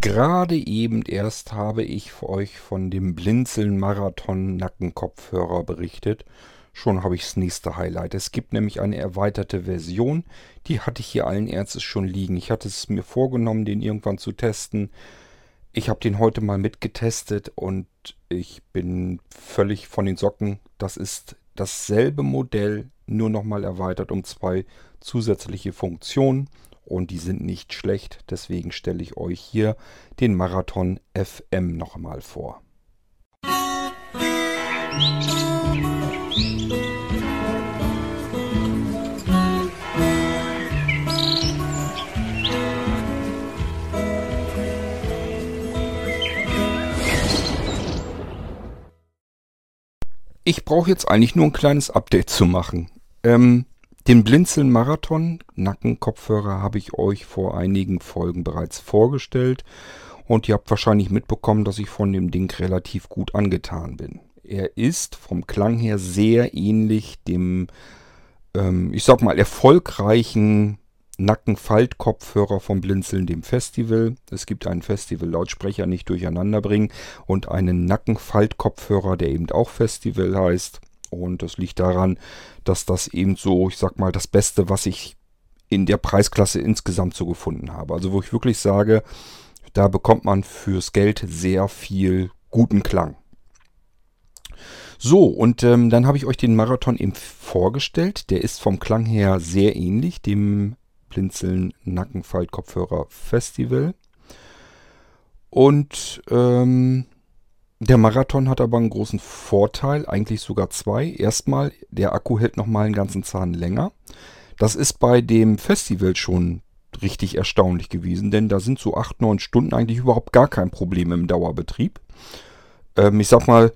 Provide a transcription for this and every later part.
Gerade eben erst habe ich euch von dem Blinzeln Marathon Nackenkopfhörer berichtet. Schon habe ich das nächste Highlight. Es gibt nämlich eine erweiterte Version. Die hatte ich hier allen Ernstes schon liegen. Ich hatte es mir vorgenommen, den irgendwann zu testen. Ich habe den heute mal mitgetestet und ich bin völlig von den Socken. Das ist dasselbe Modell, nur nochmal erweitert um zwei zusätzliche Funktionen und die sind nicht schlecht. Deswegen stelle ich euch hier den Marathon FM nochmal vor. Ich brauche jetzt eigentlich nur ein kleines Update zu machen. Ähm, den Blinzeln Marathon Nackenkopfhörer habe ich euch vor einigen Folgen bereits vorgestellt und ihr habt wahrscheinlich mitbekommen, dass ich von dem Ding relativ gut angetan bin. Er ist vom Klang her sehr ähnlich dem, ähm, ich sag mal, erfolgreichen Nackenfaltkopfhörer vom Blinzeln, dem Festival. Es gibt einen Festival-Lautsprecher, nicht durcheinander bringen, und einen Nackenfaltkopfhörer, der eben auch Festival heißt. Und das liegt daran, dass das eben so, ich sag mal, das Beste, was ich in der Preisklasse insgesamt so gefunden habe. Also wo ich wirklich sage, da bekommt man fürs Geld sehr viel guten Klang. So, und ähm, dann habe ich euch den Marathon eben vorgestellt. Der ist vom Klang her sehr ähnlich dem Blinzeln Nackenfaltkopfhörer Festival. Und ähm, der Marathon hat aber einen großen Vorteil, eigentlich sogar zwei. Erstmal, der Akku hält nochmal einen ganzen Zahn länger. Das ist bei dem Festival schon richtig erstaunlich gewesen, denn da sind so 8, 9 Stunden eigentlich überhaupt gar kein Problem im Dauerbetrieb. Ähm, ich sag mal,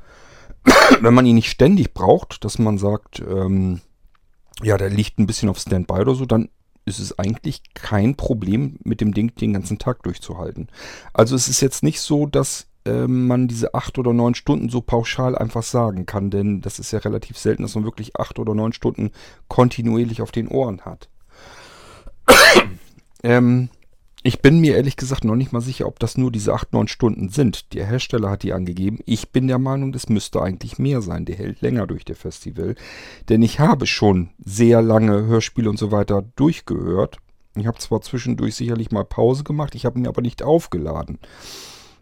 wenn man ihn nicht ständig braucht, dass man sagt, ähm, ja, der liegt ein bisschen auf Standby oder so, dann ist es eigentlich kein Problem, mit dem Ding den ganzen Tag durchzuhalten. Also es ist jetzt nicht so, dass äh, man diese acht oder neun Stunden so pauschal einfach sagen kann, denn das ist ja relativ selten, dass man wirklich acht oder neun Stunden kontinuierlich auf den Ohren hat. ähm, ich bin mir ehrlich gesagt noch nicht mal sicher, ob das nur diese 8, 9 Stunden sind. Der Hersteller hat die angegeben. Ich bin der Meinung, das müsste eigentlich mehr sein. Der hält länger durch der Festival. Denn ich habe schon sehr lange Hörspiele und so weiter durchgehört. Ich habe zwar zwischendurch sicherlich mal Pause gemacht, ich habe ihn aber nicht aufgeladen.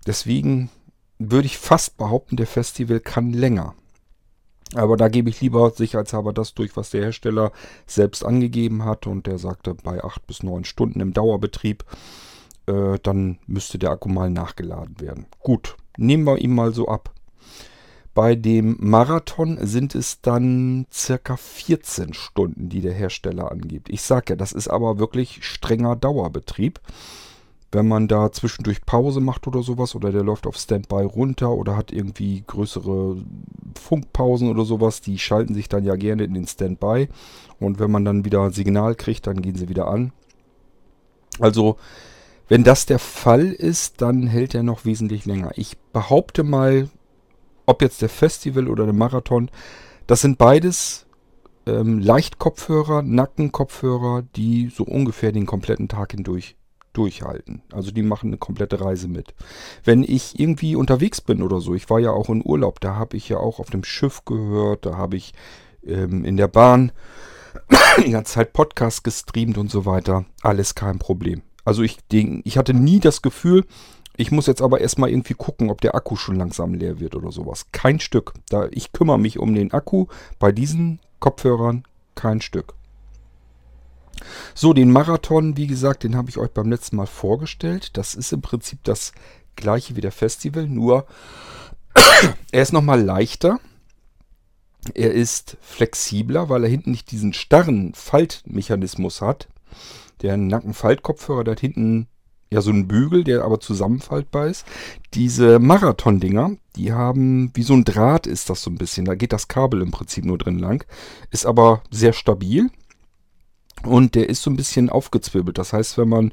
Deswegen würde ich fast behaupten, der Festival kann länger. Aber da gebe ich lieber sicherheitshalber das durch, was der Hersteller selbst angegeben hat. Und der sagte, bei 8 bis 9 Stunden im Dauerbetrieb, äh, dann müsste der Akku mal nachgeladen werden. Gut, nehmen wir ihn mal so ab. Bei dem Marathon sind es dann circa 14 Stunden, die der Hersteller angibt. Ich sage ja, das ist aber wirklich strenger Dauerbetrieb wenn man da zwischendurch Pause macht oder sowas oder der läuft auf Standby runter oder hat irgendwie größere Funkpausen oder sowas, die schalten sich dann ja gerne in den Standby und wenn man dann wieder ein Signal kriegt, dann gehen sie wieder an. Also, wenn das der Fall ist, dann hält er noch wesentlich länger. Ich behaupte mal, ob jetzt der Festival oder der Marathon, das sind beides ähm, Leichtkopfhörer, Nackenkopfhörer, die so ungefähr den kompletten Tag hindurch durchhalten. Also die machen eine komplette Reise mit. Wenn ich irgendwie unterwegs bin oder so, ich war ja auch in Urlaub, da habe ich ja auch auf dem Schiff gehört, da habe ich ähm, in der Bahn die ganze Zeit Podcast gestreamt und so weiter. Alles kein Problem. Also ich, den, ich hatte nie das Gefühl, ich muss jetzt aber erstmal irgendwie gucken, ob der Akku schon langsam leer wird oder sowas. Kein Stück. Da, ich kümmere mich um den Akku bei diesen Kopfhörern kein Stück. So, den Marathon, wie gesagt, den habe ich euch beim letzten Mal vorgestellt. Das ist im Prinzip das gleiche wie der Festival, nur er ist nochmal leichter. Er ist flexibler, weil er hinten nicht diesen starren Faltmechanismus hat. Der Nackenfaltkopfhörer, der hat hinten ja so einen Bügel, der aber zusammenfaltbar ist. Diese Marathon-Dinger, die haben, wie so ein Draht ist das so ein bisschen. Da geht das Kabel im Prinzip nur drin lang. Ist aber sehr stabil. Und der ist so ein bisschen aufgezwirbelt. Das heißt, wenn man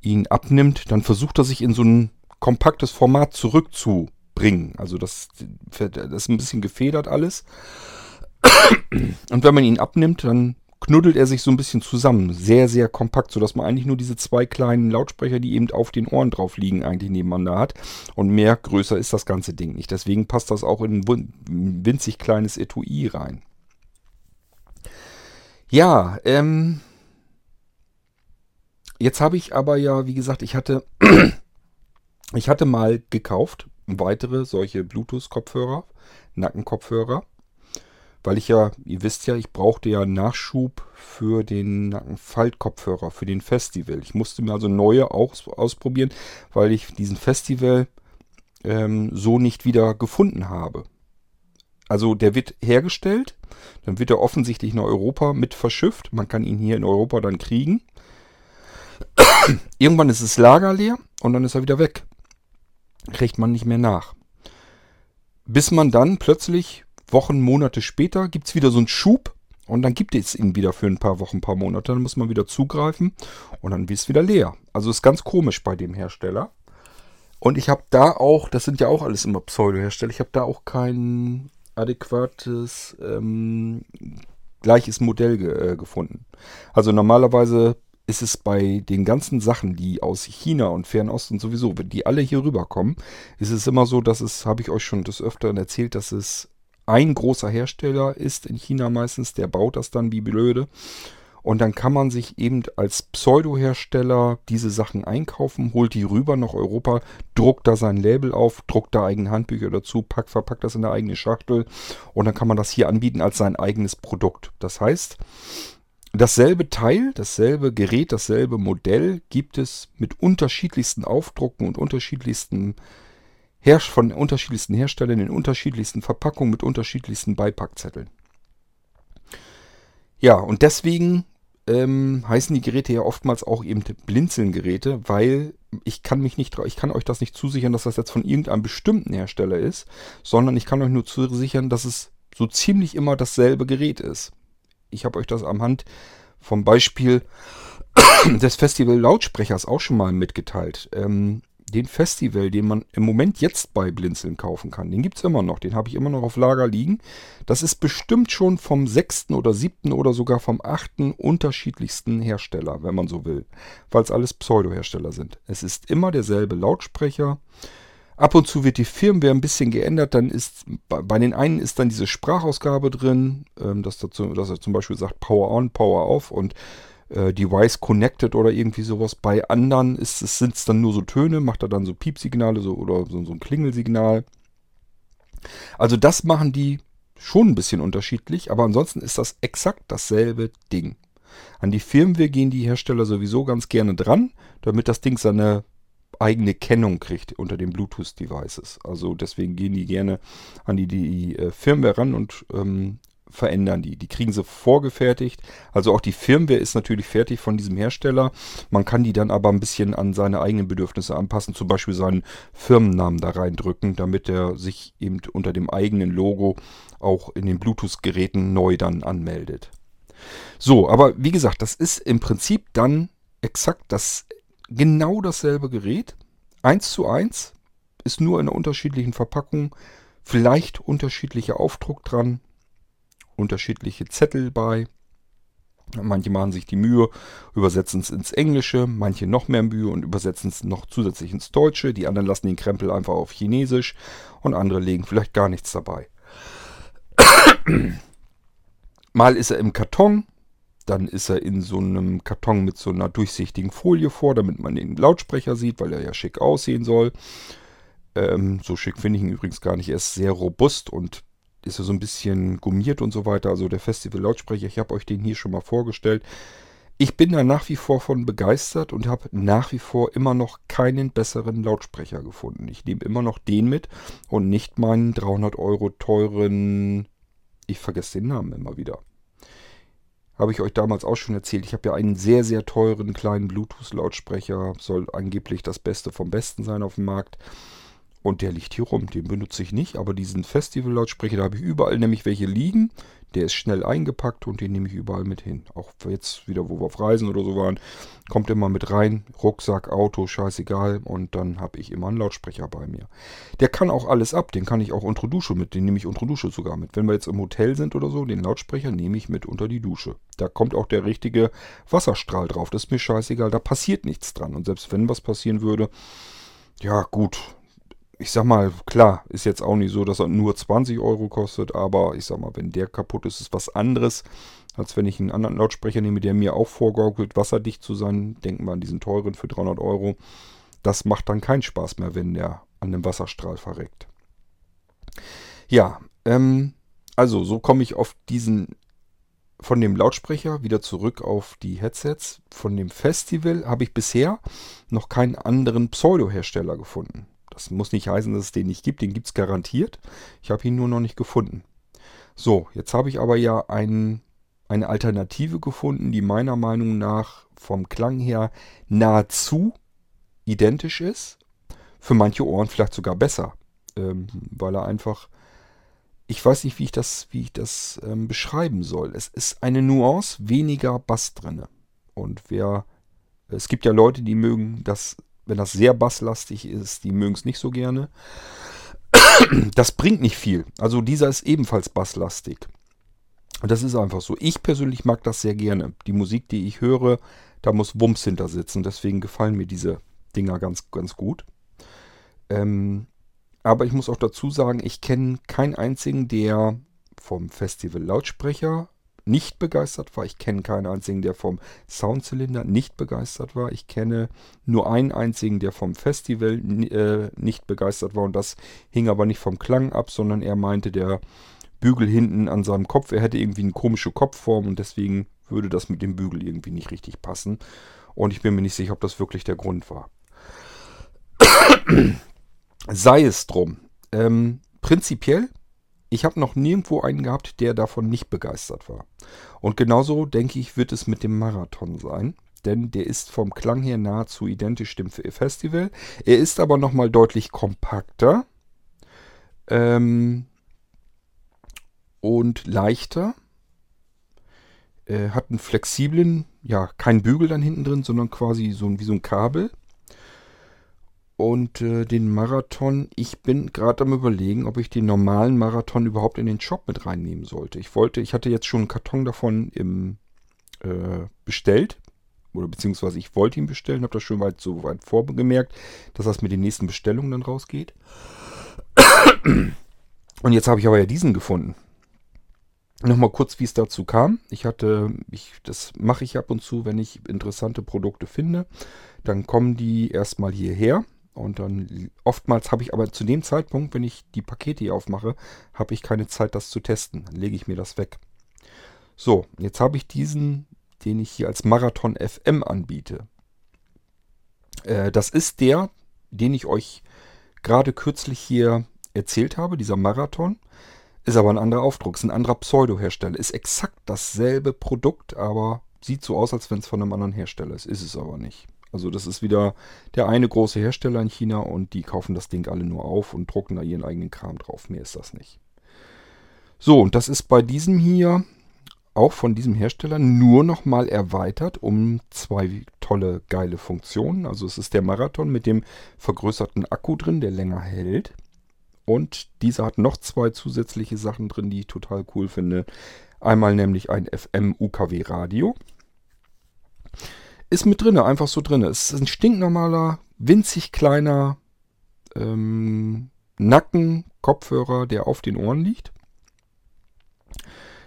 ihn abnimmt, dann versucht er sich in so ein kompaktes Format zurückzubringen. Also das, das ist ein bisschen gefedert alles. Und wenn man ihn abnimmt, dann knuddelt er sich so ein bisschen zusammen. Sehr, sehr kompakt, sodass man eigentlich nur diese zwei kleinen Lautsprecher, die eben auf den Ohren drauf liegen, eigentlich nebeneinander hat. Und mehr größer ist das ganze Ding nicht. Deswegen passt das auch in ein winzig kleines Etui rein. Ja, ähm, jetzt habe ich aber ja, wie gesagt, ich hatte, ich hatte mal gekauft weitere solche Bluetooth-Kopfhörer, Nackenkopfhörer weil ich ja, ihr wisst ja, ich brauchte ja Nachschub für den Nackenfaltkopfhörer, für den Festival. Ich musste mir also neue auch ausprobieren, weil ich diesen Festival ähm, so nicht wieder gefunden habe. Also der wird hergestellt, dann wird er offensichtlich nach Europa mit verschifft. Man kann ihn hier in Europa dann kriegen. Irgendwann ist das Lager leer und dann ist er wieder weg. Kriegt man nicht mehr nach. Bis man dann plötzlich Wochen, Monate später gibt es wieder so einen Schub und dann gibt es ihn wieder für ein paar Wochen, ein paar Monate. Dann muss man wieder zugreifen und dann ist es wieder leer. Also ist ganz komisch bei dem Hersteller. Und ich habe da auch, das sind ja auch alles immer Pseudo-Hersteller, ich habe da auch kein adäquates ähm, gleiches Modell ge äh, gefunden. Also normalerweise ist es bei den ganzen Sachen, die aus China und Fernost und sowieso, die alle hier rüberkommen, ist es immer so, dass es, habe ich euch schon des Öfteren erzählt, dass es ein großer Hersteller ist in China meistens, der baut das dann wie blöde. Und dann kann man sich eben als Pseudo-Hersteller diese Sachen einkaufen, holt die rüber nach Europa, druckt da sein Label auf, druckt da eigene Handbücher dazu, packt, verpackt das in eine eigene Schachtel und dann kann man das hier anbieten als sein eigenes Produkt. Das heißt, dasselbe Teil, dasselbe Gerät, dasselbe Modell gibt es mit unterschiedlichsten Aufdrucken und unterschiedlichsten von unterschiedlichsten Herstellern in unterschiedlichsten Verpackungen mit unterschiedlichsten Beipackzetteln. Ja, und deswegen ähm, heißen die Geräte ja oftmals auch eben Blinzeln-Geräte, weil ich kann mich nicht, ich kann euch das nicht zusichern, dass das jetzt von irgendeinem bestimmten Hersteller ist, sondern ich kann euch nur zusichern, dass es so ziemlich immer dasselbe Gerät ist. Ich habe euch das am Hand vom Beispiel des Festival Lautsprechers auch schon mal mitgeteilt. Ähm, den Festival, den man im Moment jetzt bei Blinzeln kaufen kann, den gibt es immer noch. Den habe ich immer noch auf Lager liegen. Das ist bestimmt schon vom sechsten oder siebten oder sogar vom achten unterschiedlichsten Hersteller, wenn man so will. Weil es alles Pseudo-Hersteller sind. Es ist immer derselbe Lautsprecher. Ab und zu wird die Firmware ein bisschen geändert. Dann ist bei den einen ist dann diese Sprachausgabe drin, ähm, dass er zum Beispiel sagt Power on, Power off und äh, Device Connected oder irgendwie sowas. Bei anderen sind es dann nur so Töne, macht er dann so Piepsignale so, oder so, so ein Klingelsignal. Also das machen die schon ein bisschen unterschiedlich, aber ansonsten ist das exakt dasselbe Ding. An die Firmware gehen die Hersteller sowieso ganz gerne dran, damit das Ding seine eigene Kennung kriegt unter den Bluetooth-Devices. Also deswegen gehen die gerne an die, die äh, Firmware ran und ähm, verändern die. Die kriegen sie vorgefertigt. Also auch die Firmware ist natürlich fertig von diesem Hersteller. Man kann die dann aber ein bisschen an seine eigenen Bedürfnisse anpassen. Zum Beispiel seinen Firmennamen da reindrücken, damit er sich eben unter dem eigenen Logo auch in den Bluetooth-Geräten neu dann anmeldet. So, aber wie gesagt, das ist im Prinzip dann exakt das genau dasselbe Gerät. Eins zu eins ist nur in einer unterschiedlichen Verpackung, vielleicht unterschiedlicher Aufdruck dran, unterschiedliche Zettel bei. Manche machen sich die Mühe, übersetzen es ins Englische, manche noch mehr Mühe und übersetzen es noch zusätzlich ins Deutsche. Die anderen lassen den Krempel einfach auf Chinesisch und andere legen vielleicht gar nichts dabei. Mal ist er im Karton, dann ist er in so einem Karton mit so einer durchsichtigen Folie vor, damit man den Lautsprecher sieht, weil er ja schick aussehen soll. Ähm, so schick finde ich ihn übrigens gar nicht. Er ist sehr robust und ist ja so ein bisschen gummiert und so weiter. Also der Festival-Lautsprecher, ich habe euch den hier schon mal vorgestellt. Ich bin da nach wie vor von begeistert und habe nach wie vor immer noch keinen besseren Lautsprecher gefunden. Ich nehme immer noch den mit und nicht meinen 300 Euro teuren, ich vergesse den Namen immer wieder. Habe ich euch damals auch schon erzählt. Ich habe ja einen sehr, sehr teuren kleinen Bluetooth-Lautsprecher. Soll angeblich das Beste vom Besten sein auf dem Markt. Und der liegt hier rum. Den benutze ich nicht, aber diesen Festival-Lautsprecher, da habe ich überall nämlich welche liegen. Der ist schnell eingepackt und den nehme ich überall mit hin. Auch jetzt wieder, wo wir auf Reisen oder so waren, kommt immer mit rein. Rucksack, Auto, scheißegal. Und dann habe ich immer einen Lautsprecher bei mir. Der kann auch alles ab. Den kann ich auch unter Dusche mit. Den nehme ich unter Dusche sogar mit. Wenn wir jetzt im Hotel sind oder so, den Lautsprecher nehme ich mit unter die Dusche. Da kommt auch der richtige Wasserstrahl drauf. Das ist mir scheißegal. Da passiert nichts dran. Und selbst wenn was passieren würde, ja gut, ich sag mal, klar, ist jetzt auch nicht so, dass er nur 20 Euro kostet, aber ich sag mal, wenn der kaputt ist, ist was anderes, als wenn ich einen anderen Lautsprecher nehme, der mir auch vorgaukelt, wasserdicht zu sein. Denken wir an diesen teuren für 300 Euro. Das macht dann keinen Spaß mehr, wenn der an einem Wasserstrahl verreckt. Ja, ähm, also so komme ich auf diesen von dem Lautsprecher wieder zurück auf die Headsets. Von dem Festival habe ich bisher noch keinen anderen Pseudo-Hersteller gefunden. Das muss nicht heißen, dass es den nicht gibt. Den gibt es garantiert. Ich habe ihn nur noch nicht gefunden. So, jetzt habe ich aber ja ein, eine Alternative gefunden, die meiner Meinung nach vom Klang her nahezu identisch ist. Für manche Ohren vielleicht sogar besser. Ähm, weil er einfach. Ich weiß nicht, wie ich das, wie ich das ähm, beschreiben soll. Es ist eine Nuance weniger Bass drinne. Und wer. Es gibt ja Leute, die mögen das wenn das sehr basslastig ist, die mögen es nicht so gerne. Das bringt nicht viel. Also dieser ist ebenfalls basslastig. Und das ist einfach so. Ich persönlich mag das sehr gerne. Die Musik, die ich höre, da muss Wumms hinter sitzen. Deswegen gefallen mir diese Dinger ganz, ganz gut. Ähm, aber ich muss auch dazu sagen, ich kenne keinen einzigen, der vom Festival Lautsprecher nicht begeistert war. Ich kenne keinen einzigen, der vom Soundzylinder nicht begeistert war. Ich kenne nur einen einzigen, der vom Festival äh, nicht begeistert war. Und das hing aber nicht vom Klang ab, sondern er meinte, der Bügel hinten an seinem Kopf, er hätte irgendwie eine komische Kopfform und deswegen würde das mit dem Bügel irgendwie nicht richtig passen. Und ich bin mir nicht sicher, ob das wirklich der Grund war. Sei es drum. Ähm, prinzipiell ich habe noch nirgendwo einen gehabt, der davon nicht begeistert war. Und genauso denke ich, wird es mit dem Marathon sein. Denn der ist vom Klang her nahezu identisch dem Festival. Er ist aber nochmal deutlich kompakter. Ähm, und leichter. Er hat einen flexiblen, ja, kein Bügel dann hinten drin, sondern quasi so wie so ein Kabel. Und äh, den Marathon, ich bin gerade am überlegen, ob ich den normalen Marathon überhaupt in den Shop mit reinnehmen sollte. Ich wollte, ich hatte jetzt schon einen Karton davon im, äh, bestellt. Oder beziehungsweise ich wollte ihn bestellen, habe das schon weit so weit vorgemerkt, dass das mit den nächsten Bestellungen dann rausgeht. Und jetzt habe ich aber ja diesen gefunden. Nochmal kurz, wie es dazu kam. Ich hatte, ich, das mache ich ab und zu, wenn ich interessante Produkte finde. Dann kommen die erstmal hierher und dann oftmals habe ich aber zu dem Zeitpunkt, wenn ich die Pakete hier aufmache, habe ich keine Zeit, das zu testen. Dann lege ich mir das weg. So, jetzt habe ich diesen, den ich hier als Marathon FM anbiete. Äh, das ist der, den ich euch gerade kürzlich hier erzählt habe, dieser Marathon. Ist aber ein anderer Aufdruck, ist ein anderer Pseudo-Hersteller. Ist exakt dasselbe Produkt, aber sieht so aus, als wenn es von einem anderen Hersteller ist. Ist es aber nicht. Also das ist wieder der eine große Hersteller in China und die kaufen das Ding alle nur auf und drucken da ihren eigenen Kram drauf. Mehr ist das nicht. So, und das ist bei diesem hier auch von diesem Hersteller nur nochmal erweitert um zwei tolle, geile Funktionen. Also es ist der Marathon mit dem vergrößerten Akku drin, der länger hält. Und dieser hat noch zwei zusätzliche Sachen drin, die ich total cool finde. Einmal nämlich ein FM-UKW-Radio ist mit drinne, einfach so drinne. Es ist ein stinknormaler, winzig kleiner ähm, Nacken-Kopfhörer, der auf den Ohren liegt.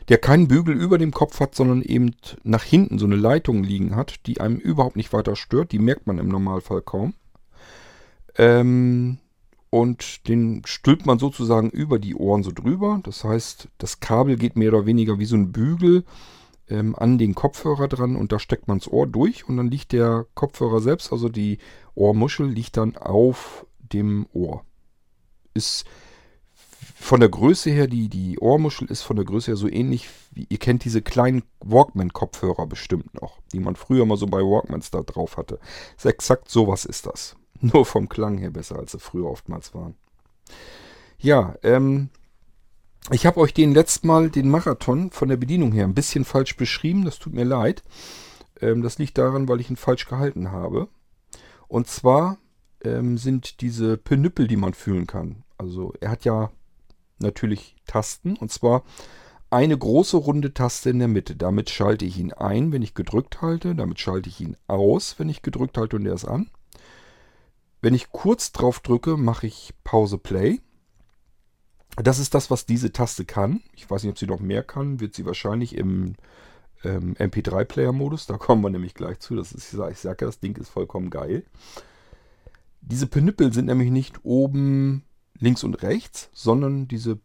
Der keinen Bügel über dem Kopf hat, sondern eben nach hinten so eine Leitung liegen hat, die einem überhaupt nicht weiter stört. Die merkt man im Normalfall kaum. Ähm, und den stülpt man sozusagen über die Ohren so drüber. Das heißt, das Kabel geht mehr oder weniger wie so ein Bügel ähm, an den Kopfhörer dran und da steckt man das Ohr durch und dann liegt der Kopfhörer selbst, also die Ohrmuschel, liegt dann auf dem Ohr. Ist von der Größe her, die, die Ohrmuschel ist von der Größe her so ähnlich wie, ihr kennt diese kleinen Walkman-Kopfhörer bestimmt noch, die man früher mal so bei Walkmans da drauf hatte. Ist exakt sowas ist das. Nur vom Klang her besser, als sie früher oftmals waren. Ja, ähm, ich habe euch den letzten Mal den Marathon von der Bedienung her ein bisschen falsch beschrieben. Das tut mir leid. Ähm, das liegt daran, weil ich ihn falsch gehalten habe. Und zwar ähm, sind diese Penüppel, die man fühlen kann. Also er hat ja natürlich Tasten. Und zwar eine große runde Taste in der Mitte. Damit schalte ich ihn ein, wenn ich gedrückt halte. Damit schalte ich ihn aus, wenn ich gedrückt halte und er ist an. Wenn ich kurz drauf drücke, mache ich Pause Play. Das ist das, was diese Taste kann. Ich weiß nicht, ob sie noch mehr kann. Wird sie wahrscheinlich im ähm, MP3-Player-Modus. Da kommen wir nämlich gleich zu. Das ist, ich sage ja, das Ding ist vollkommen geil. Diese Penüppel sind nämlich nicht oben links und rechts, sondern diese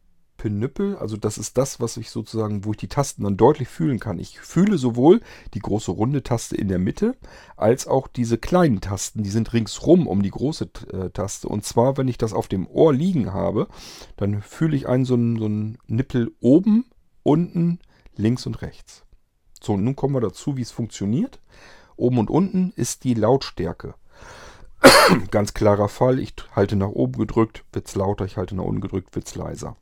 Penüppel, also das ist das, was ich sozusagen, wo ich die Tasten dann deutlich fühlen kann. Ich fühle sowohl die große runde Taste in der Mitte, als auch diese kleinen Tasten, die sind ringsrum um die große äh, Taste. Und zwar, wenn ich das auf dem Ohr liegen habe, dann fühle ich einen so einen, so einen Nippel oben, unten, links und rechts. So, nun kommen wir dazu, wie es funktioniert. Oben und unten ist die Lautstärke. Ganz klarer Fall, ich halte nach oben gedrückt, wird es lauter, ich halte nach unten gedrückt, wird es leiser.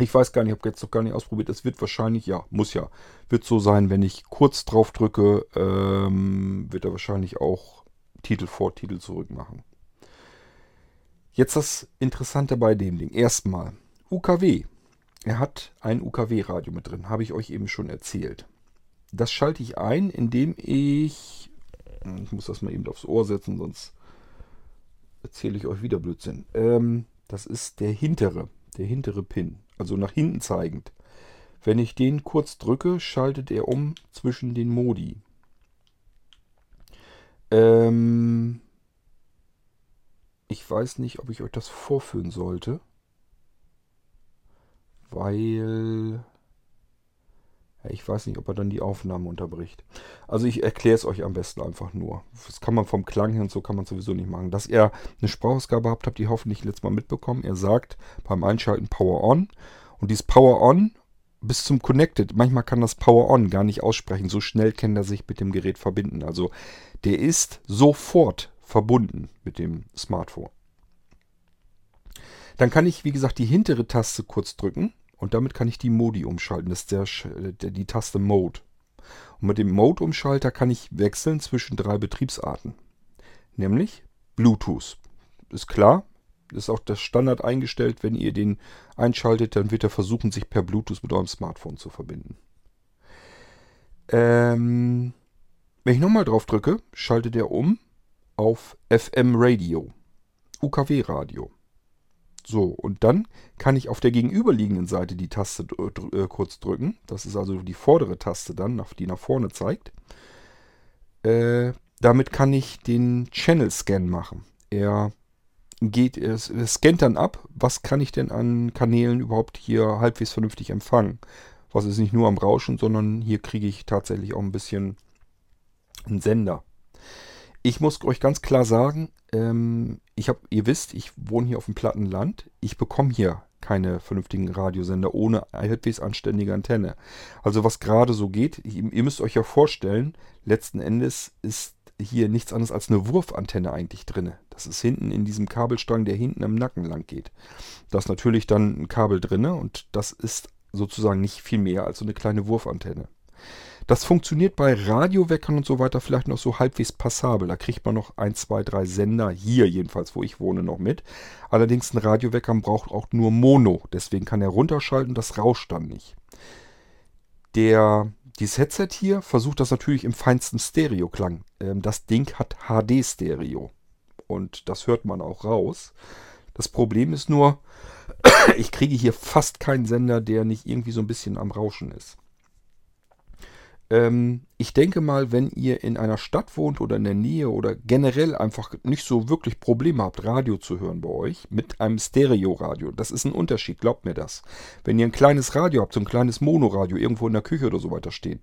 Ich weiß gar nicht, ich habe jetzt noch gar nicht ausprobiert. Es wird wahrscheinlich, ja, muss ja, wird so sein, wenn ich kurz drauf drücke, ähm, wird er wahrscheinlich auch Titel vor, Titel zurück machen. Jetzt das Interessante bei dem Ding. Erstmal, UKW. Er hat ein UKW-Radio mit drin, habe ich euch eben schon erzählt. Das schalte ich ein, indem ich, ich muss das mal eben aufs Ohr setzen, sonst erzähle ich euch wieder Blödsinn. Ähm, das ist der hintere, der hintere Pin also nach hinten zeigend. Wenn ich den kurz drücke, schaltet er um zwischen den Modi. Ähm ich weiß nicht, ob ich euch das vorführen sollte, weil ich weiß nicht, ob er dann die Aufnahme unterbricht. Also ich erkläre es euch am besten einfach nur. Das kann man vom Klang her und so kann man sowieso nicht machen. Dass ihr eine Sprachausgabe habt, habt ihr hoffentlich letztes Mal mitbekommen. Er sagt beim Einschalten Power On. Und dieses Power On bis zum Connected, manchmal kann das Power On gar nicht aussprechen. So schnell kann er sich mit dem Gerät verbinden. Also der ist sofort verbunden mit dem Smartphone. Dann kann ich, wie gesagt, die hintere Taste kurz drücken und damit kann ich die Modi umschalten. Das ist der, der, die Taste Mode. Und mit dem Mode-Umschalter kann ich wechseln zwischen drei Betriebsarten. Nämlich Bluetooth. Ist klar, ist auch das Standard eingestellt. Wenn ihr den einschaltet, dann wird er versuchen, sich per Bluetooth mit eurem Smartphone zu verbinden. Ähm, wenn ich nochmal drauf drücke, schaltet er um auf FM Radio, UKW Radio. So, und dann kann ich auf der gegenüberliegenden Seite die Taste äh, kurz drücken. Das ist also die vordere Taste dann, die nach vorne zeigt. Äh, damit kann ich den Channel Scan machen. Er geht, er scannt dann ab, was kann ich denn an Kanälen überhaupt hier halbwegs vernünftig empfangen. Was ist nicht nur am Rauschen, sondern hier kriege ich tatsächlich auch ein bisschen einen Sender. Ich muss euch ganz klar sagen, ähm, ich habe, ihr wisst, ich wohne hier auf dem platten Land. Ich bekomme hier keine vernünftigen Radiosender ohne halbwegs anständige Antenne. Also was gerade so geht, ihr müsst euch ja vorstellen, letzten Endes ist hier nichts anderes als eine Wurfantenne eigentlich drin. Das ist hinten in diesem Kabelstrang, der hinten am Nacken lang geht. Da ist natürlich dann ein Kabel drin und das ist sozusagen nicht viel mehr als so eine kleine Wurfantenne. Das funktioniert bei Radioweckern und so weiter vielleicht noch so halbwegs passabel. Da kriegt man noch ein, zwei, drei Sender, hier jedenfalls, wo ich wohne, noch mit. Allerdings ein Radiowecker braucht auch nur Mono. Deswegen kann er runterschalten, das rauscht dann nicht. Der, dieses Headset hier versucht das natürlich im feinsten Stereo-Klang. Ähm, das Ding hat HD-Stereo. Und das hört man auch raus. Das Problem ist nur, ich kriege hier fast keinen Sender, der nicht irgendwie so ein bisschen am Rauschen ist. Ähm, ich denke mal, wenn ihr in einer Stadt wohnt oder in der Nähe oder generell einfach nicht so wirklich Probleme habt, Radio zu hören bei euch, mit einem Stereo-Radio, das ist ein Unterschied, glaubt mir das. Wenn ihr ein kleines Radio habt, so ein kleines Monoradio irgendwo in der Küche oder so weiter stehen,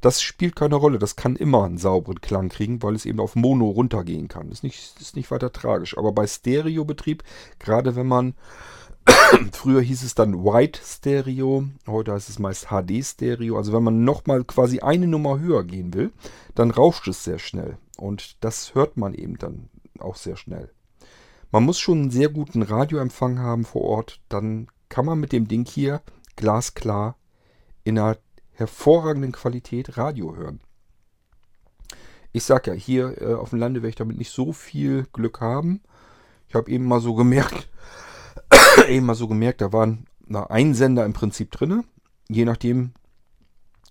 das spielt keine Rolle, das kann immer einen sauberen Klang kriegen, weil es eben auf Mono runtergehen kann. Das ist nicht, ist nicht weiter tragisch. Aber bei Stereobetrieb, gerade wenn man Früher hieß es dann White Stereo, heute heißt es meist HD Stereo. Also wenn man nochmal quasi eine Nummer höher gehen will, dann rauscht es sehr schnell. Und das hört man eben dann auch sehr schnell. Man muss schon einen sehr guten Radioempfang haben vor Ort. Dann kann man mit dem Ding hier glasklar in einer hervorragenden Qualität Radio hören. Ich sag ja, hier äh, auf dem Lande werde ich damit nicht so viel Glück haben. Ich habe eben mal so gemerkt, eben mal so gemerkt, da waren na, ein Sender im Prinzip drin. Je nachdem,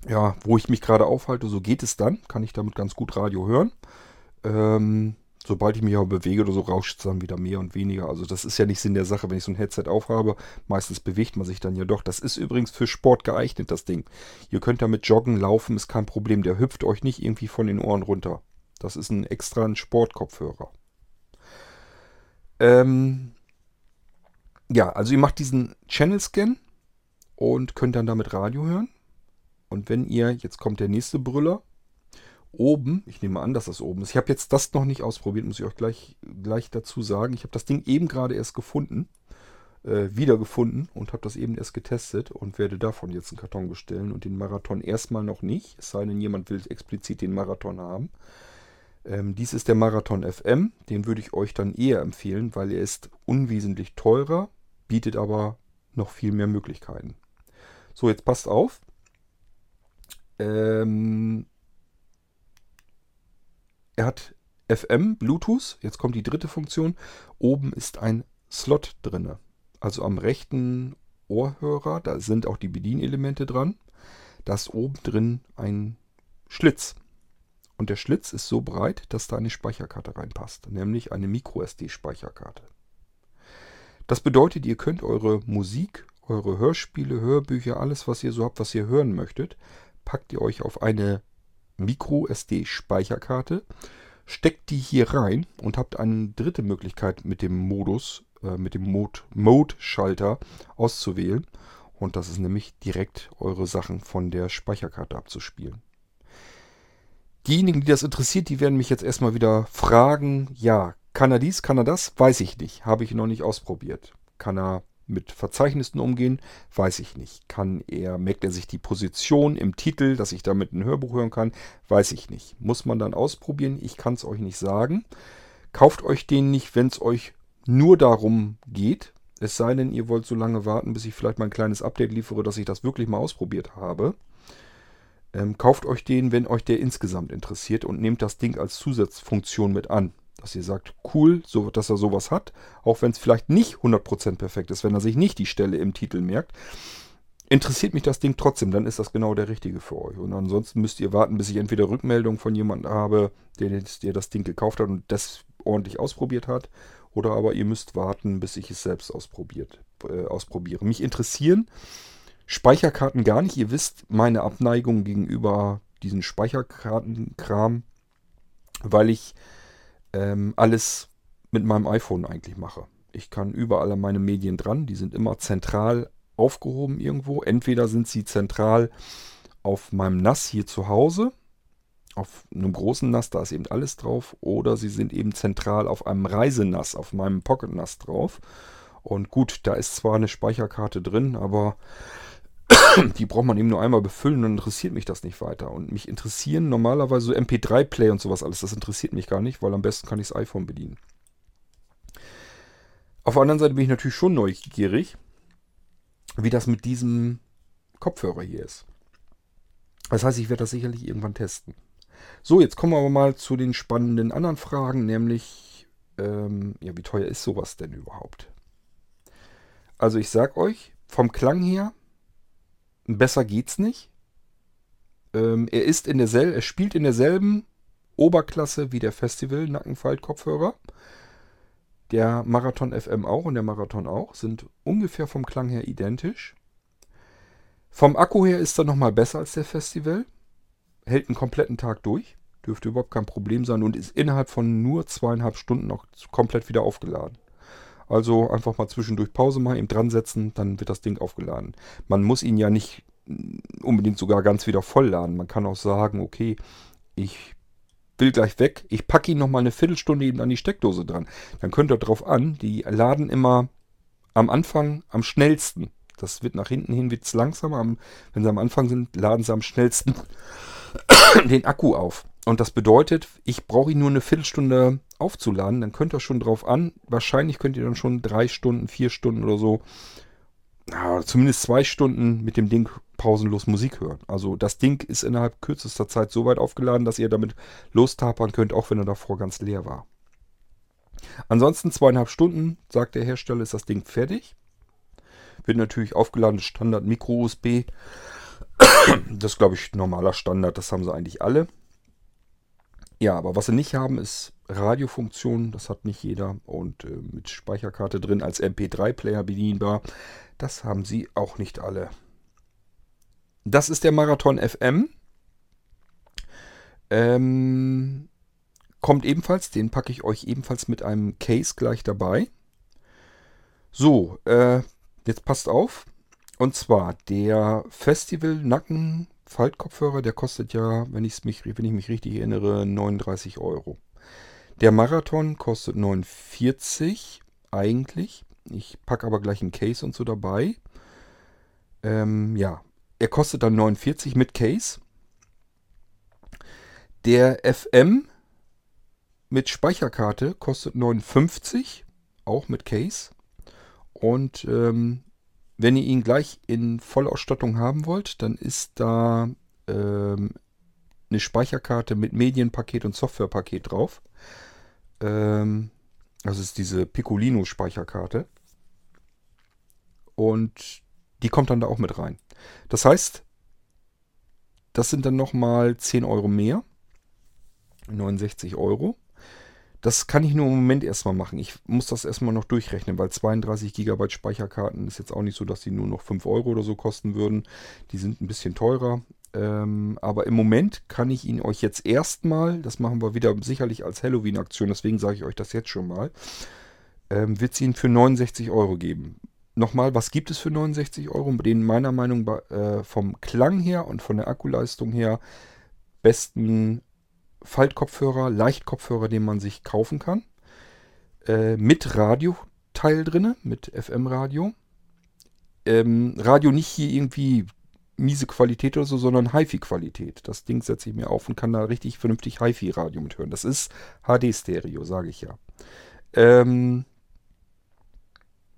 ja, wo ich mich gerade aufhalte, so geht es dann. Kann ich damit ganz gut Radio hören. Ähm, sobald ich mich aber bewege oder so, rauscht es dann wieder mehr und weniger. Also das ist ja nicht Sinn der Sache, wenn ich so ein Headset aufhabe. Meistens bewegt man sich dann ja doch. Das ist übrigens für Sport geeignet, das Ding. Ihr könnt damit joggen, laufen, ist kein Problem. Der hüpft euch nicht irgendwie von den Ohren runter. Das ist ein extra ein Sportkopfhörer. Ähm ja, also ihr macht diesen Channel-Scan und könnt dann damit Radio hören. Und wenn ihr, jetzt kommt der nächste Brüller, oben, ich nehme an, dass das oben ist. Ich habe jetzt das noch nicht ausprobiert, muss ich euch gleich, gleich dazu sagen. Ich habe das Ding eben gerade erst gefunden, äh, wiedergefunden und habe das eben erst getestet und werde davon jetzt einen Karton bestellen und den Marathon erstmal noch nicht, es sei denn, jemand will explizit den Marathon haben. Ähm, dies ist der Marathon FM, den würde ich euch dann eher empfehlen, weil er ist unwesentlich teurer, bietet aber noch viel mehr Möglichkeiten. So, jetzt passt auf. Ähm, er hat FM, Bluetooth. Jetzt kommt die dritte Funktion. Oben ist ein Slot drin. Also am rechten Ohrhörer, da sind auch die Bedienelemente dran. Da ist oben drin ein Schlitz. Und der Schlitz ist so breit, dass da eine Speicherkarte reinpasst, nämlich eine MicroSD-Speicherkarte. Das bedeutet, ihr könnt eure Musik, eure Hörspiele, Hörbücher, alles, was ihr so habt, was ihr hören möchtet, packt ihr euch auf eine MicroSD-Speicherkarte, steckt die hier rein und habt eine dritte Möglichkeit mit dem Modus, äh, mit dem Mode-Schalter auszuwählen. Und das ist nämlich direkt eure Sachen von der Speicherkarte abzuspielen. Diejenigen, die das interessiert, die werden mich jetzt erstmal wieder fragen, ja, kann er dies, kann er das? Weiß ich nicht. Habe ich noch nicht ausprobiert. Kann er mit Verzeichnissen umgehen? Weiß ich nicht. Kann er, merkt er sich die Position im Titel, dass ich damit ein Hörbuch hören kann? Weiß ich nicht. Muss man dann ausprobieren? Ich kann es euch nicht sagen. Kauft euch den nicht, wenn es euch nur darum geht. Es sei denn, ihr wollt so lange warten, bis ich vielleicht mal ein kleines Update liefere, dass ich das wirklich mal ausprobiert habe. Ähm, kauft euch den, wenn euch der insgesamt interessiert und nehmt das Ding als Zusatzfunktion mit an dass ihr sagt, cool, so, dass er sowas hat, auch wenn es vielleicht nicht 100% perfekt ist, wenn er sich nicht die Stelle im Titel merkt, interessiert mich das Ding trotzdem, dann ist das genau der richtige für euch. Und ansonsten müsst ihr warten, bis ich entweder Rückmeldung von jemandem habe, der, der das Ding gekauft hat und das ordentlich ausprobiert hat, oder aber ihr müsst warten, bis ich es selbst ausprobiert, äh, ausprobiere. Mich interessieren Speicherkarten gar nicht. Ihr wisst meine Abneigung gegenüber diesen Speicherkartenkram, weil ich ähm, alles mit meinem iPhone eigentlich mache. Ich kann überall an meine Medien dran, die sind immer zentral aufgehoben irgendwo. Entweder sind sie zentral auf meinem NAS hier zu Hause, auf einem großen NAS, da ist eben alles drauf, oder sie sind eben zentral auf einem Reisenass, auf meinem Pocket NAS drauf. Und gut, da ist zwar eine Speicherkarte drin, aber die braucht man eben nur einmal befüllen dann interessiert mich das nicht weiter. Und mich interessieren normalerweise so MP3-Play und sowas alles. Das interessiert mich gar nicht, weil am besten kann ich das iPhone bedienen. Auf der anderen Seite bin ich natürlich schon neugierig, wie das mit diesem Kopfhörer hier ist. Das heißt, ich werde das sicherlich irgendwann testen. So, jetzt kommen wir aber mal zu den spannenden anderen Fragen, nämlich, ähm, ja, wie teuer ist sowas denn überhaupt? Also ich sag euch, vom Klang her Besser geht's nicht. Ähm, er ist in derselben, er spielt in derselben Oberklasse wie der Festival Nackenfalt-Kopfhörer. Der Marathon FM auch und der Marathon auch sind ungefähr vom Klang her identisch. Vom Akku her ist er nochmal besser als der Festival. Hält einen kompletten Tag durch. Dürfte überhaupt kein Problem sein und ist innerhalb von nur zweieinhalb Stunden noch komplett wieder aufgeladen. Also einfach mal zwischendurch Pause machen, ihm dran setzen, dann wird das Ding aufgeladen. Man muss ihn ja nicht unbedingt sogar ganz wieder vollladen. Man kann auch sagen, okay, ich will gleich weg, ich packe ihn nochmal eine Viertelstunde eben an die Steckdose dran. Dann könnt ihr drauf an, die laden immer am Anfang am schnellsten. Das wird nach hinten hin wird's langsamer. Wenn sie am Anfang sind, laden sie am schnellsten den Akku auf. Und das bedeutet, ich brauche ihn nur eine Viertelstunde aufzuladen, dann könnt ihr schon drauf an. Wahrscheinlich könnt ihr dann schon drei Stunden, vier Stunden oder so, na, zumindest zwei Stunden mit dem Ding pausenlos Musik hören. Also das Ding ist innerhalb kürzester Zeit so weit aufgeladen, dass ihr damit lostapern könnt, auch wenn er davor ganz leer war. Ansonsten zweieinhalb Stunden, sagt der Hersteller, ist das Ding fertig. Wird natürlich aufgeladen, Standard Micro-USB. Das glaube ich, normaler Standard, das haben sie eigentlich alle. Ja, aber was sie nicht haben, ist Radiofunktion. Das hat nicht jeder. Und äh, mit Speicherkarte drin als MP3-Player bedienbar. Das haben sie auch nicht alle. Das ist der Marathon FM. Ähm, kommt ebenfalls, den packe ich euch ebenfalls mit einem Case gleich dabei. So, äh, jetzt passt auf. Und zwar der Festival Nacken Faltkopfhörer, der kostet ja, wenn, ich's mich, wenn ich mich richtig erinnere, 39 Euro. Der Marathon kostet 49 eigentlich. Ich packe aber gleich ein Case und so dabei. Ähm, ja, er kostet dann 49 mit Case. Der FM mit Speicherkarte kostet 59, auch mit Case. Und ähm, wenn ihr ihn gleich in Vollausstattung haben wollt, dann ist da ähm, eine Speicherkarte mit Medienpaket und Softwarepaket drauf. Ähm, das ist diese Piccolino Speicherkarte. Und die kommt dann da auch mit rein. Das heißt, das sind dann nochmal 10 Euro mehr. 69 Euro. Das kann ich nur im Moment erstmal machen. Ich muss das erstmal noch durchrechnen, weil 32 GB Speicherkarten ist jetzt auch nicht so, dass die nur noch 5 Euro oder so kosten würden. Die sind ein bisschen teurer. Ähm, aber im Moment kann ich ihn euch jetzt erstmal, das machen wir wieder sicherlich als Halloween-Aktion, deswegen sage ich euch das jetzt schon mal, ähm, wird es ihn für 69 Euro geben. Nochmal, was gibt es für 69 Euro? Den meiner Meinung nach äh, vom Klang her und von der Akkuleistung her besten Faltkopfhörer, Leichtkopfhörer, den man sich kaufen kann. Äh, mit Radioteil drin, mit FM-Radio. Ähm, Radio nicht hier irgendwie miese Qualität oder so, sondern HiFi-Qualität. Das Ding setze ich mir auf und kann da richtig vernünftig HiFi-Radio mithören. Das ist HD-Stereo, sage ich ja. Ähm,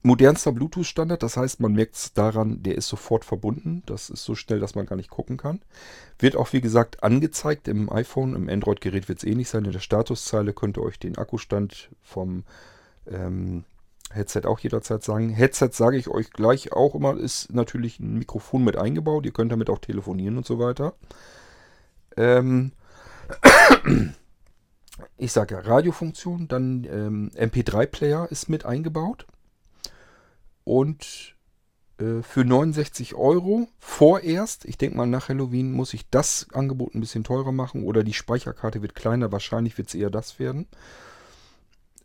modernster Bluetooth-Standard. Das heißt, man merkt es daran, der ist sofort verbunden. Das ist so schnell, dass man gar nicht gucken kann. Wird auch, wie gesagt, angezeigt im iPhone. Im Android-Gerät wird es ähnlich sein. In der Statuszeile könnt ihr euch den Akkustand vom ähm, Headset auch jederzeit sagen. Headset sage ich euch gleich auch immer, ist natürlich ein Mikrofon mit eingebaut. Ihr könnt damit auch telefonieren und so weiter. Ähm ich sage ja Radiofunktion, dann ähm, MP3-Player ist mit eingebaut. Und äh, für 69 Euro vorerst, ich denke mal nach Halloween muss ich das Angebot ein bisschen teurer machen oder die Speicherkarte wird kleiner, wahrscheinlich wird es eher das werden.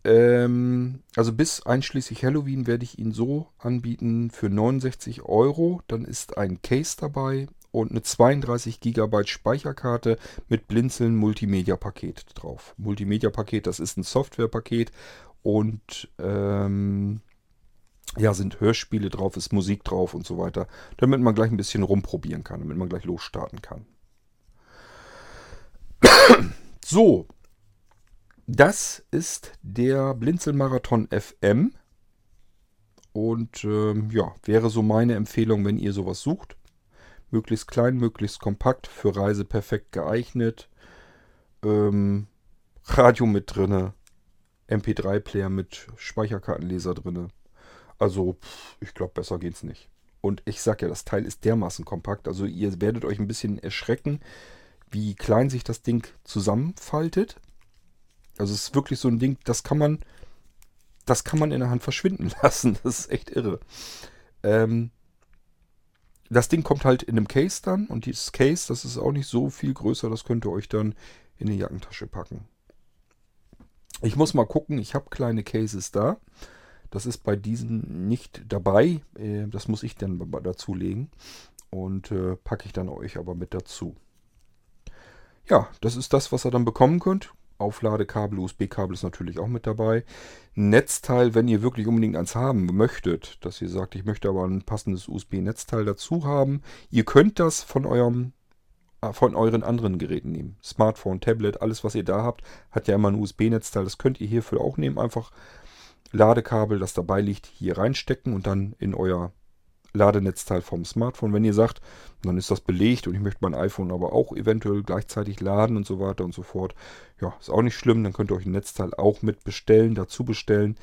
Ähm, also bis einschließlich Halloween werde ich ihn so anbieten für 69 Euro. Dann ist ein Case dabei und eine 32 GB Speicherkarte mit Blinzeln Multimedia-Paket drauf. Multimedia-Paket, das ist ein Software-Paket und ähm, ja, sind Hörspiele drauf, ist Musik drauf und so weiter, damit man gleich ein bisschen rumprobieren kann, damit man gleich losstarten kann. so, das ist der Blinzelmarathon FM. Und ähm, ja, wäre so meine Empfehlung, wenn ihr sowas sucht. Möglichst klein, möglichst kompakt, für Reise perfekt geeignet. Ähm, Radio mit drinne, MP3-Player mit Speicherkartenleser drinne. Also, ich glaube, besser geht's nicht. Und ich sag ja, das Teil ist dermaßen kompakt. Also ihr werdet euch ein bisschen erschrecken, wie klein sich das Ding zusammenfaltet. Also es ist wirklich so ein Ding, das kann man, das kann man in der Hand verschwinden lassen. Das ist echt irre. Ähm, das Ding kommt halt in einem Case dann und dieses Case, das ist auch nicht so viel größer, das könnt ihr euch dann in die Jackentasche packen. Ich muss mal gucken, ich habe kleine Cases da. Das ist bei diesen nicht dabei. Äh, das muss ich dann dazulegen. Und äh, packe ich dann euch aber mit dazu. Ja, das ist das, was ihr dann bekommen könnt. Aufladekabel, USB-Kabel ist natürlich auch mit dabei. Netzteil, wenn ihr wirklich unbedingt eins haben möchtet, dass ihr sagt, ich möchte aber ein passendes USB-Netzteil dazu haben. Ihr könnt das von eurem von euren anderen Geräten nehmen. Smartphone, Tablet, alles was ihr da habt, hat ja immer ein USB-Netzteil. Das könnt ihr hierfür auch nehmen. Einfach Ladekabel, das dabei liegt, hier reinstecken und dann in euer Ladenetzteil vom Smartphone. Wenn ihr sagt, dann ist das belegt und ich möchte mein iPhone aber auch eventuell gleichzeitig laden und so weiter und so fort. Ja, ist auch nicht schlimm. Dann könnt ihr euch ein Netzteil auch mit bestellen, dazu bestellen.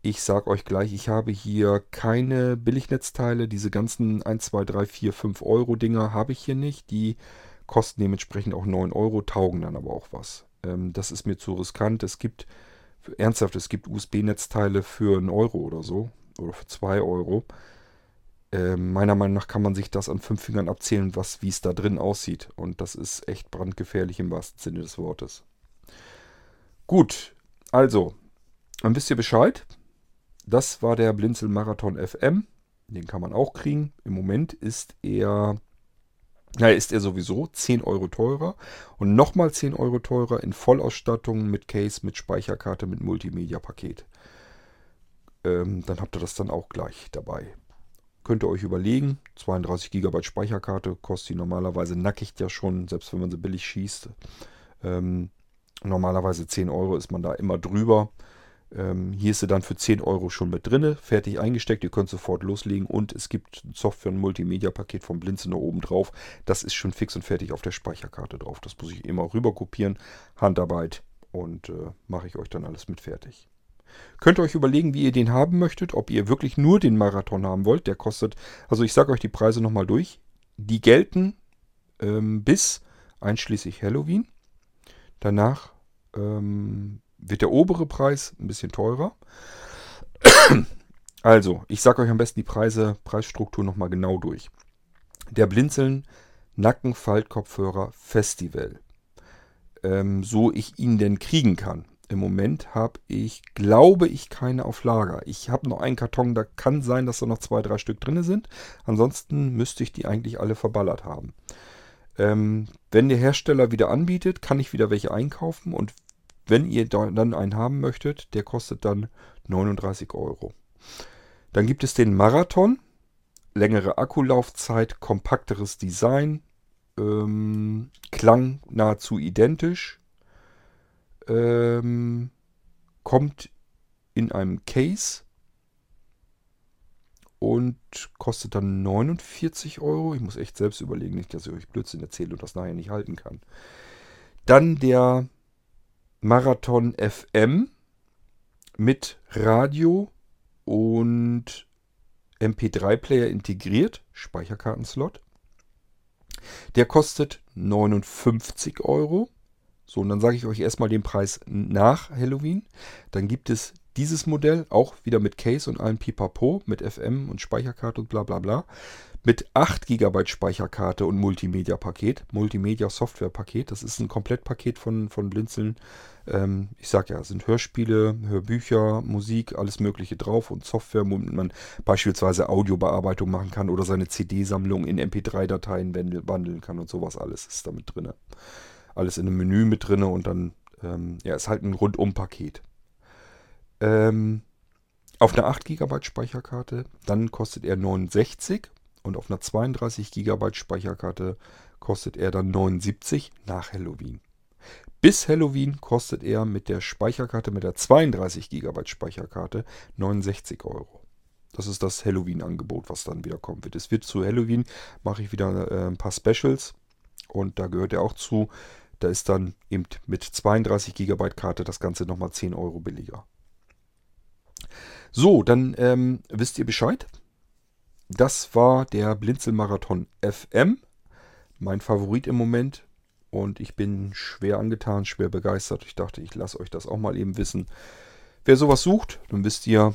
Ich sage euch gleich, ich habe hier keine Billignetzteile. Diese ganzen 1, 2, 3, 4, 5 Euro Dinger habe ich hier nicht. Die kosten dementsprechend auch 9 Euro, taugen dann aber auch was. Ähm, das ist mir zu riskant. Es gibt, ernsthaft, es gibt USB-Netzteile für einen Euro oder so. Oder für 2 Euro. Ähm, meiner Meinung nach kann man sich das an fünf Fingern abzählen, was, wie es da drin aussieht. Und das ist echt brandgefährlich im wahrsten Sinne des Wortes. Gut, also, dann wisst ihr Bescheid. Das war der Blinzel Marathon FM. Den kann man auch kriegen. Im Moment ist er, na, ist er sowieso 10 Euro teurer und nochmal 10 Euro teurer in Vollausstattung mit Case, mit Speicherkarte, mit Multimedia-Paket. Ähm, dann habt ihr das dann auch gleich dabei. Könnt ihr euch überlegen, 32 GB Speicherkarte kostet die normalerweise nackig ja schon, selbst wenn man sie billig schießt. Ähm, normalerweise 10 Euro ist man da immer drüber. Ähm, hier ist sie dann für 10 Euro schon mit drin, fertig eingesteckt. Ihr könnt sofort loslegen und es gibt Software- und Multimedia-Paket vom Blinzen da oben drauf. Das ist schon fix und fertig auf der Speicherkarte drauf. Das muss ich immer rüber kopieren. Handarbeit und äh, mache ich euch dann alles mit fertig. Könnt ihr euch überlegen, wie ihr den haben möchtet, ob ihr wirklich nur den Marathon haben wollt. Der kostet, also ich sage euch die Preise nochmal durch. Die gelten ähm, bis einschließlich Halloween. Danach ähm, wird der obere Preis ein bisschen teurer. Also, ich sage euch am besten die Preise, Preisstruktur nochmal genau durch. Der Blinzeln Nackenfaltkopfhörer Festival. Ähm, so ich ihn denn kriegen kann. Im Moment habe ich, glaube ich, keine auf Lager. Ich habe noch einen Karton, da kann sein, dass da noch zwei, drei Stück drin sind. Ansonsten müsste ich die eigentlich alle verballert haben. Ähm, wenn der Hersteller wieder anbietet, kann ich wieder welche einkaufen und wenn ihr dann einen haben möchtet, der kostet dann 39 Euro. Dann gibt es den Marathon. Längere Akkulaufzeit, kompakteres Design, ähm, Klang nahezu identisch. Ähm, kommt in einem Case und kostet dann 49 Euro. Ich muss echt selbst überlegen, nicht, dass ich euch Blödsinn erzähle und das nachher nicht halten kann. Dann der Marathon FM mit Radio und MP3-Player integriert, Speicherkartenslot. Der kostet 59 Euro. So, und dann sage ich euch erstmal den Preis nach Halloween. Dann gibt es dieses Modell, auch wieder mit Case und allem Pipapo, mit FM und Speicherkarte und bla bla bla mit 8 GB Speicherkarte und Multimedia-Paket, Multimedia-Software-Paket. Das ist ein Komplettpaket von, von Blinzeln. Ähm, ich sag ja, sind Hörspiele, Hörbücher, Musik, alles Mögliche drauf und Software, womit man beispielsweise Audiobearbeitung machen kann oder seine CD-Sammlung in MP3-Dateien wandeln kann und sowas alles ist damit drin. Alles in einem Menü mit drin und dann, ähm, ja, ist halt ein Rundum-Paket. Ähm, auf einer 8 GB Speicherkarte, dann kostet er 69 und auf einer 32 GB Speicherkarte kostet er dann 79 nach Halloween. Bis Halloween kostet er mit der Speicherkarte, mit der 32 GB Speicherkarte 69 Euro. Das ist das Halloween-Angebot, was dann wieder kommen wird. Es wird zu Halloween, mache ich wieder äh, ein paar Specials und da gehört er auch zu. Da ist dann eben mit 32 GB Karte das Ganze nochmal 10 Euro billiger. So, dann ähm, wisst ihr Bescheid. Das war der Blinzelmarathon FM. Mein Favorit im Moment. Und ich bin schwer angetan, schwer begeistert. Ich dachte, ich lasse euch das auch mal eben wissen. Wer sowas sucht, dann wisst ihr,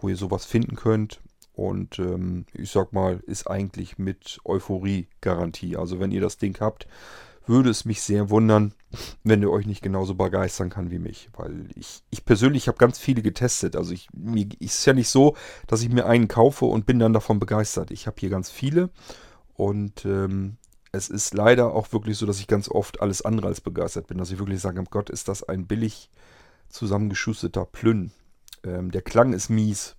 wo ihr sowas finden könnt. Und ähm, ich sag mal, ist eigentlich mit Euphorie-Garantie. Also wenn ihr das Ding habt, würde es mich sehr wundern, wenn ihr euch nicht genauso begeistern kann wie mich. Weil ich, ich persönlich habe ganz viele getestet. Also ich, mir ist ja nicht so, dass ich mir einen kaufe und bin dann davon begeistert. Ich habe hier ganz viele und ähm, es ist leider auch wirklich so, dass ich ganz oft alles andere als begeistert bin. Dass ich wirklich sage, Gott, ist das ein billig zusammengeschusterter Plünn. Ähm, der Klang ist mies.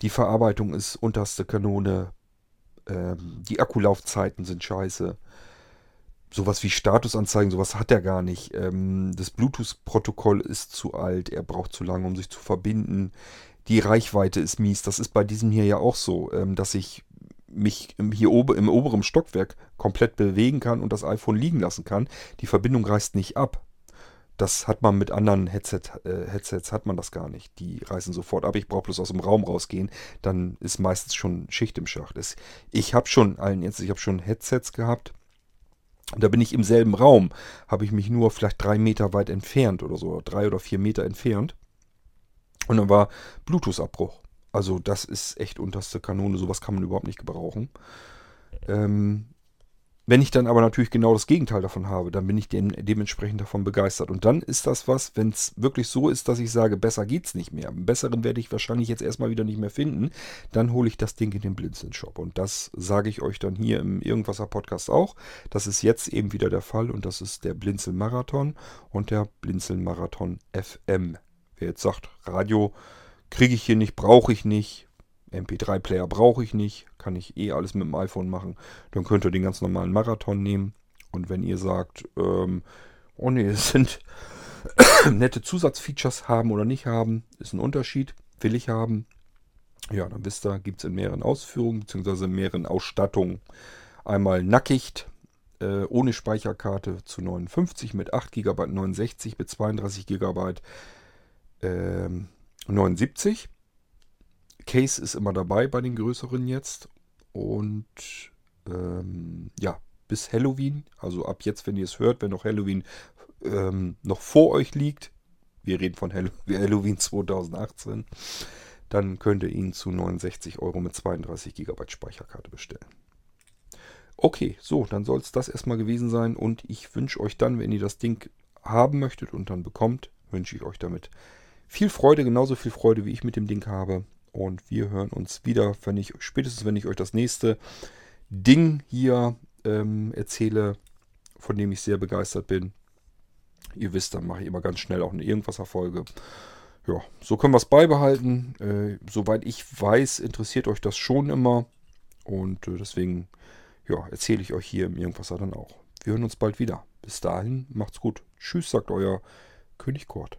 Die Verarbeitung ist unterste Kanone. Ähm, die Akkulaufzeiten sind scheiße sowas wie Statusanzeigen, sowas hat er gar nicht. Ähm, das Bluetooth-Protokoll ist zu alt, er braucht zu lange, um sich zu verbinden. Die Reichweite ist mies. Das ist bei diesem hier ja auch so, ähm, dass ich mich hier oben im oberen Stockwerk komplett bewegen kann und das iPhone liegen lassen kann. Die Verbindung reißt nicht ab. Das hat man mit anderen Headset, äh, Headsets, hat man das gar nicht. Die reißen sofort ab. Ich brauche bloß aus dem Raum rausgehen. Dann ist meistens schon Schicht im Schacht. Ich habe schon, allen Ernstes, ich habe schon Headsets gehabt. Da bin ich im selben Raum. Habe ich mich nur vielleicht drei Meter weit entfernt oder so. Drei oder vier Meter entfernt. Und dann war Bluetooth-Abbruch. Also das ist echt unterste Kanone. Sowas kann man überhaupt nicht gebrauchen. Ähm, wenn ich dann aber natürlich genau das Gegenteil davon habe, dann bin ich dem, dementsprechend davon begeistert. Und dann ist das was, wenn es wirklich so ist, dass ich sage, besser geht's nicht mehr. Einen besseren werde ich wahrscheinlich jetzt erstmal wieder nicht mehr finden. Dann hole ich das Ding in den Blinzeln-Shop. Und das sage ich euch dann hier im Irgendwasser Podcast auch. Das ist jetzt eben wieder der Fall. Und das ist der Blinzeln Marathon und der Blinzeln Marathon FM. Wer jetzt sagt, Radio kriege ich hier nicht, brauche ich nicht, MP3-Player brauche ich nicht, kann ich eh alles mit dem iPhone machen. Dann könnt ihr den ganz normalen Marathon nehmen. Und wenn ihr sagt, ähm, oh nee, es sind nette Zusatzfeatures haben oder nicht haben, ist ein Unterschied, will ich haben. Ja, dann wisst ihr, gibt es in mehreren Ausführungen, beziehungsweise in mehreren Ausstattungen. Einmal nackig, äh, ohne Speicherkarte zu 59, mit 8 GB 69, mit 32 GB ähm, 79. Case ist immer dabei bei den größeren jetzt. Und ähm, ja, bis Halloween, also ab jetzt, wenn ihr es hört, wenn noch Halloween ähm, noch vor euch liegt, wir reden von Halloween 2018, dann könnt ihr ihn zu 69 Euro mit 32 GB Speicherkarte bestellen. Okay, so, dann soll es das erstmal gewesen sein und ich wünsche euch dann, wenn ihr das Ding haben möchtet und dann bekommt, wünsche ich euch damit viel Freude, genauso viel Freude, wie ich mit dem Ding habe. Und wir hören uns wieder, wenn ich, spätestens wenn ich euch das nächste Ding hier ähm, erzähle, von dem ich sehr begeistert bin. Ihr wisst, dann mache ich immer ganz schnell auch eine Irgendwas-Erfolge. Ja, so können wir es beibehalten. Äh, soweit ich weiß, interessiert euch das schon immer. Und äh, deswegen ja, erzähle ich euch hier im Irgendwasser dann auch. Wir hören uns bald wieder. Bis dahin, macht's gut. Tschüss, sagt euer König Kurt.